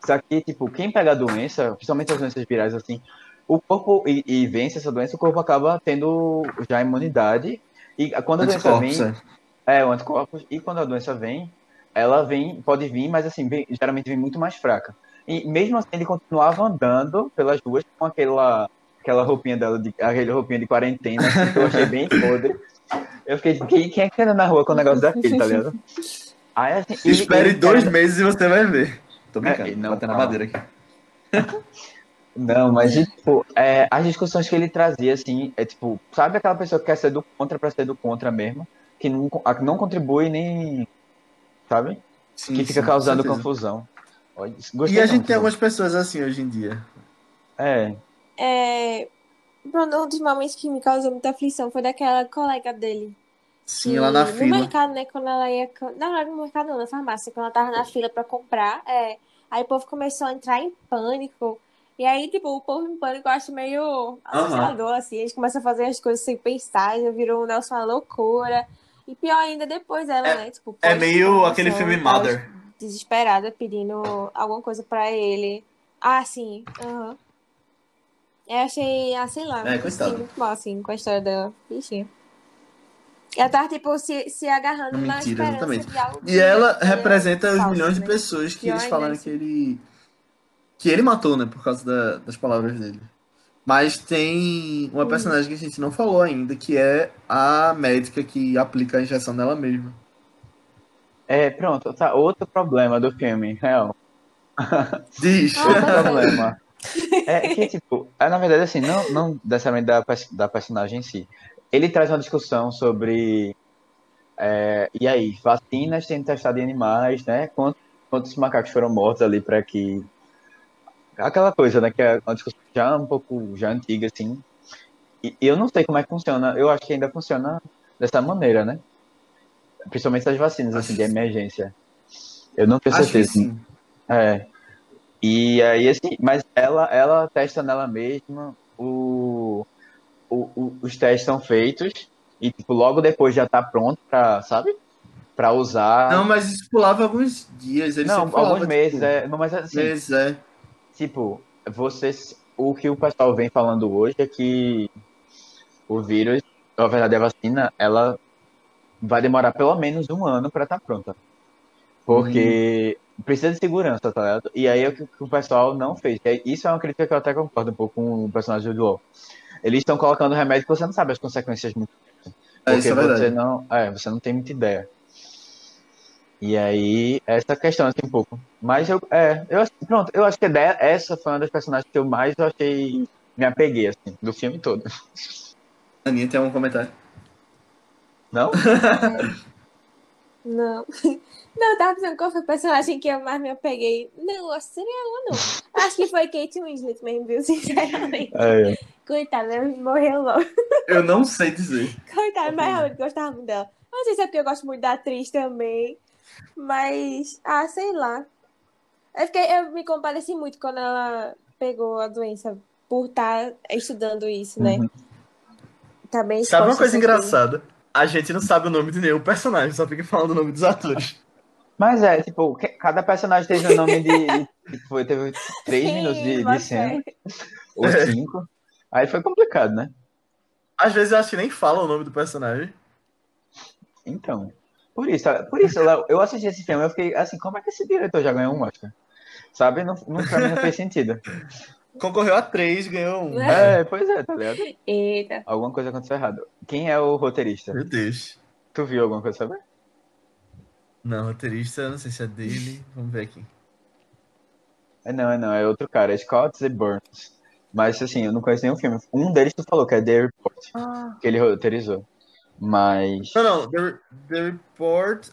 Só que, tipo, quem pega a doença, principalmente as doenças virais, assim, o corpo, e, e vence essa doença, o corpo acaba tendo já imunidade. E quando a doença vem. É, é o anticorpos. E quando a doença vem, ela vem, pode vir, mas assim, vem, geralmente vem muito mais fraca. E mesmo assim, ele continuava andando pelas ruas com aquela aquela roupinha dela, de, aquela roupinha de quarentena, que eu achei bem podre. Eu fiquei, quem, quem é que anda na rua com o negócio daquele, tá ligado? Aí, assim, Espere ele, dois meses e você vai ver. Tô brincando, é, não, batendo na madeira aqui. Não, mas, tipo, é, as discussões que ele trazia, assim, é tipo, sabe aquela pessoa que quer ser do contra pra ser do contra mesmo? Que não, não contribui nem. Sabe? Sim, que fica sim, causando confusão. Gostei e a gente tem algumas pessoas assim hoje em dia. É, é, um dos momentos que me causou muita aflição foi daquela colega dele. Sim, lá na no fila. No mercado, né? Quando ela ia. Não, não era no mercado, não, na farmácia. Quando ela tava na fila pra comprar. É, aí o povo começou a entrar em pânico. E aí, tipo, o povo em pânico eu acho meio assustador, uhum. assim. Eles começam a fazer as coisas sem pensar, já virou o Nelson uma loucura. E pior ainda depois dela, é, né? Tipo, é meio aquele filme Mother. Desesperada, pedindo alguma coisa pra ele. Ah, sim. Uhum. Eu achei, ah, sei lá, é, assim, muito bom, assim, com a história dela. Bichinha. Ela tava, tipo, se, se agarrando Mentira, na esperança exatamente. de algo E ela representa os milhões né? de pessoas que eles falaram que ele... Que ele matou, né, por causa da, das palavras dele. Mas tem uma personagem que a gente não falou ainda, que é a médica que aplica a injeção nela mesma. É, pronto, tá, outro problema do filme, real. Diz. outro problema. É que, tipo, é, na verdade, assim, não, não necessariamente da, da personagem em si. Ele traz uma discussão sobre. É, e aí, vacinas sendo testadas em animais, né? Quantos, quantos macacos foram mortos ali para que. Aquela coisa, né? Que é uma discussão já um pouco já antiga, assim. E eu não sei como é que funciona. Eu acho que ainda funciona dessa maneira, né? Principalmente as vacinas, assim, de emergência. Eu não tenho certeza. Sim. É. E aí, assim, mas ela, ela testa nela mesma, o, o, o os testes são feitos e, tipo, logo depois já tá pronto pra, sabe? Pra usar. Não, mas isso pulava alguns dias. Ele não, alguns meses, tipo, é. Não, mas assim. Meses, é. Tipo, vocês. O que o pessoal vem falando hoje é que o vírus, na verdade, a vacina, ela vai demorar pelo menos um ano para estar tá pronta. Porque precisa de segurança, tá ligado? E aí é o que, o pessoal não fez. Isso é uma crítica que eu até concordo um pouco com o personagem do LoL. Eles estão colocando remédio que você não sabe as consequências muito. É, porque é, você não, é, você não tem muita ideia. E aí, essa questão assim um pouco. Mas eu, é, eu pronto, eu acho que essa foi uma das personagens que eu mais eu achei, me apeguei, assim, do filme todo. Aninha, tem algum comentário? Não? Não. Não, eu tava pensando qual foi o personagem que eu mais me apeguei. Não, acho que seria ela, não. Acho que foi Kate Winslet mesmo, viu? Sinceramente. É. Coitada, morreu logo. Eu não sei dizer. Coitada, mas realmente gostava muito dela. Não sei se é porque eu gosto muito da atriz também. Mas, ah, sei lá. Eu, fiquei, eu me compadeci muito quando ela pegou a doença por estar tá estudando isso, né? Uhum. Tá bem Sabe uma coisa engraçada? A gente não sabe o nome de nenhum personagem, só fica falando o nome dos atores. Mas é, tipo, cada personagem teve o nome de. tipo, teve três Sim, minutos de, de cena. Ou cinco. Aí foi complicado, né? Às vezes eu acho que nem fala o nome do personagem. Então. Por isso, por isso, eu assisti esse filme, eu fiquei assim, como é que esse diretor já ganhou um Oscar? Sabe? Não, não, pra mim não fez sentido. Concorreu a três, ganhou um. É, pois é, tá ligado? Eita. Alguma coisa aconteceu errado. Quem é o roteirista? Meu Deus. Tu viu alguma coisa sobre? Não, roteirista, não sei se é dele. Vamos ver aqui. É não, é não, é outro cara, é Scott Z. Burns. Mas assim, eu não conheço nenhum filme. Um deles tu falou, que é The Report, Ah, que ele roteirizou. Mas. Não, não. The, The Report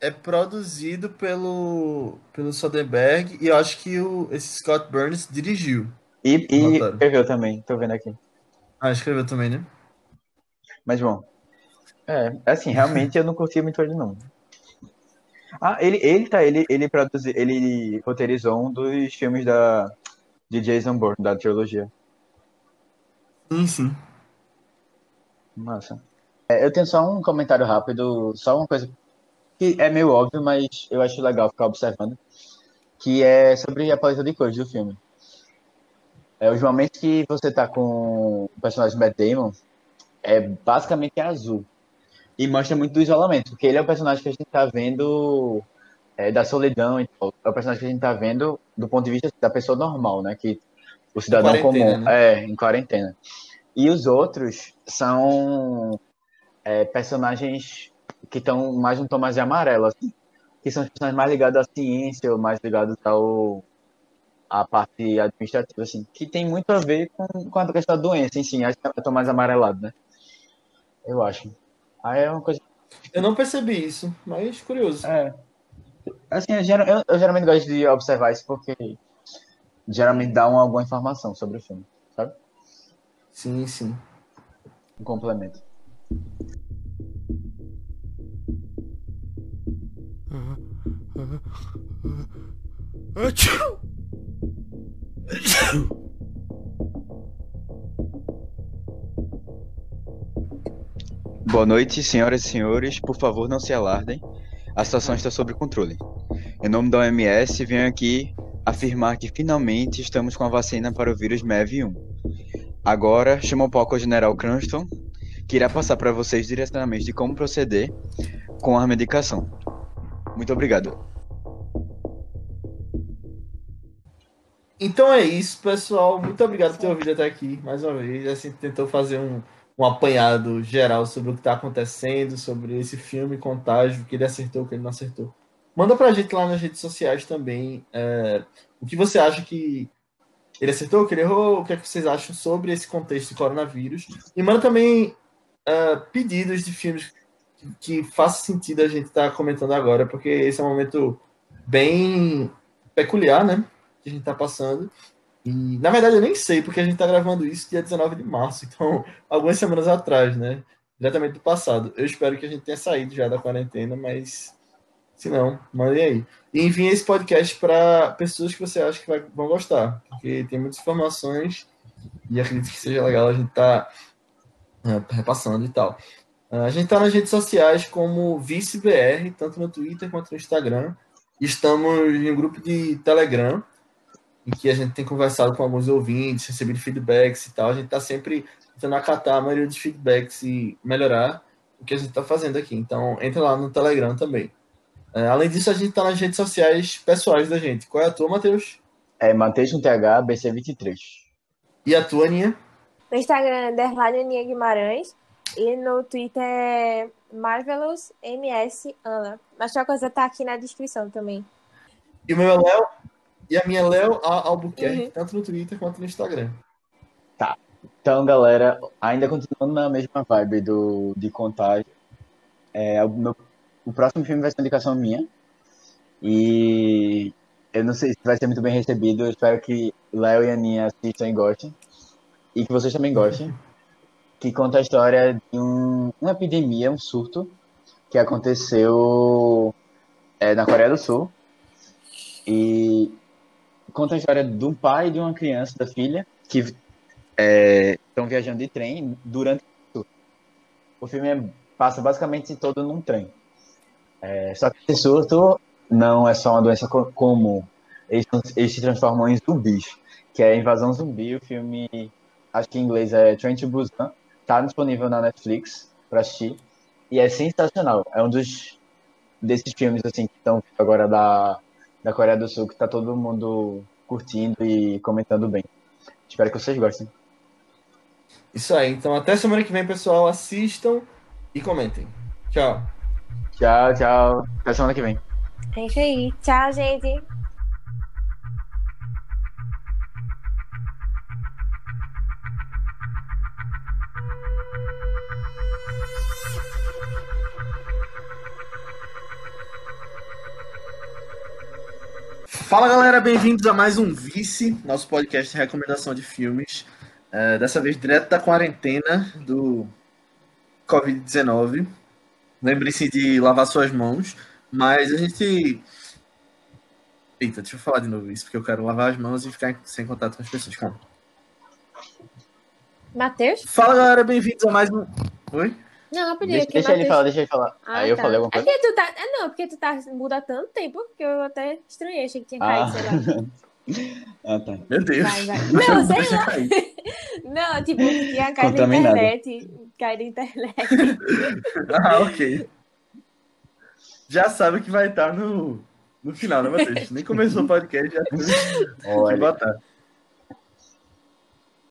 é produzido pelo, pelo Soderbergh e eu acho que o, esse Scott Burns dirigiu. E, e escreveu também, tô vendo aqui. Ah, escreveu também, né? Mas bom. É, assim, realmente eu não curti muito ele não. Ah, ele, ele tá, ele, ele produziu, ele roteirizou um dos filmes da de Jason Bourne, da trilogia. Sim, sim. Massa. É, eu tenho só um comentário rápido, só uma coisa que é meio óbvio, mas eu acho legal ficar observando, que é sobre a paleta de cores do filme. É, os momentos que você tá com o personagem Matt Damon, é basicamente azul. E mostra muito do isolamento, porque ele é o personagem que a gente tá vendo é, da solidão e tal. É o personagem que a gente tá vendo do ponto de vista da pessoa normal, né? Que o cidadão comum. né? É, em quarentena. E os outros são é, personagens que estão mais um tom mais de amarelo, assim, que são os personagens mais ligados à ciência ou mais ligados ao à parte administrativa, assim, que tem muito a ver com, com a questão da doença, si, acho que eu tô mais amarelado, né? Eu acho. Aí é uma coisa. Eu não percebi isso, mas curioso. É. Assim, eu, eu- eu geralmente gosto de observar isso porque geralmente dá uma, alguma informação sobre o filme, sabe? Sim, sim. Um complemento. Boa noite, senhoras e senhores. Por favor, não se alardem. A situação está sob controle. Em nome da OMS, venho aqui afirmar que finalmente estamos com a vacina para o vírus MEV1. Agora, chamo o palco ao General Cranston, que irá passar para vocês diretamente de como proceder com a medicação. Muito obrigado. Então é isso, pessoal. Muito obrigado por ter ouvido até aqui, mais uma vez. A gente tentou fazer um, um apanhado geral sobre o que está acontecendo, sobre esse filme Contágio, o que ele acertou, o que ele não acertou. Manda pra gente lá nas redes sociais também é, o que você acha que ele acertou, o que ele errou, o que, é que vocês acham sobre esse contexto de coronavírus. E manda também é, pedidos de filmes que, que faça sentido a gente estar comentando agora, porque esse é um momento bem peculiar, né? Que a gente está passando. E, na verdade, eu nem sei, porque a gente está gravando isso dia 19 de março, então, algumas semanas atrás, né? Diretamente do passado. Eu espero que a gente tenha saído já da quarentena, mas se não, mandem aí. E enviem esse podcast para pessoas que você acha que vai- vão gostar, porque tem muitas informações e acredito que seja legal a gente estar repassando e tal. Ah, A gente está nas redes sociais como ViceBR, tanto no Twitter quanto no Instagram. Estamos em um grupo de Telegram, em que a gente tem conversado com alguns ouvintes, recebido feedbacks e tal. A gente está sempre tentando acatar a maioria dos feedbacks e melhorar o que a gente está fazendo aqui. Então, entra lá no Telegram também. É, além disso, a gente está nas redes sociais pessoais da gente. Qual é a tua, Matheus? É Mateus com TH, BC23. E a tua, Aninha? No Instagram é underline Aninha Guimarães. E no Twitter é Marvelous MS Ana. Mas qualquer coisa tá aqui na descrição também. E o meu é Léo. E a minha é Léo A- Albuquerque, Uhum. tanto no Twitter quanto no Instagram. Então, galera, ainda continuando na mesma vibe do, de contágio, é, o, meu- o próximo filme vai ser uma indicação minha. E eu não sei se vai ser muito bem recebido. Eu espero que Léo e Aninha assistam e gostem. E que vocês também gostem. Que conta a história de um, uma epidemia, um surto, que aconteceu é, na Coreia do Sul. E conta a história de um pai e de uma criança, da filha, que estão viajando de trem durante o filme é- passa basicamente todo num trem. É, só que esse surto não é só uma doença co- comum. Eles, eles se transformam em zumbis, que é a invasão zumbi. O filme, acho que em inglês é Train to Busan. Tá disponível na Netflix para assistir. E é sensacional. É um dos desses filmes assim que estão agora da, da Coreia do Sul, que tá todo mundo curtindo e comentando bem. Espero que vocês gostem. Isso aí. Então até semana que vem, pessoal. Assistam e comentem. Tchau. Tchau, tchau. Até semana que vem. É isso aí. Tchau, gente. Fala galera, bem-vindos a mais um Vice, nosso podcast de recomendação de filmes. É, dessa vez direto da quarentena do Covid-19. Lembrem-se de lavar suas mãos, mas a gente. Eita, deixa eu falar de novo isso, porque eu quero lavar as mãos e ficar sem contato com as pessoas. Calma. Matheus? Fala galera, bem-vindos a mais um. Oi? Não, rapidinho. Deixa, aqui, deixa ele Matheus. falar, deixa ele falar. Ah, Aí eu tá. falei alguma É coisa. porque tu tá. É, não, porque tu tá muda há tanto tempo que eu até estranhei, achei que tinha caído, Ah. sei lá. ah, tá. Meu Deus. Vai, vai. Não, sei lá. Não, tipo, tinha caído na internet. Caído na internet. Ah, ok. Já sabe que vai estar no, no final, né, Matheus? Nem começou o podcast, já teve que botar.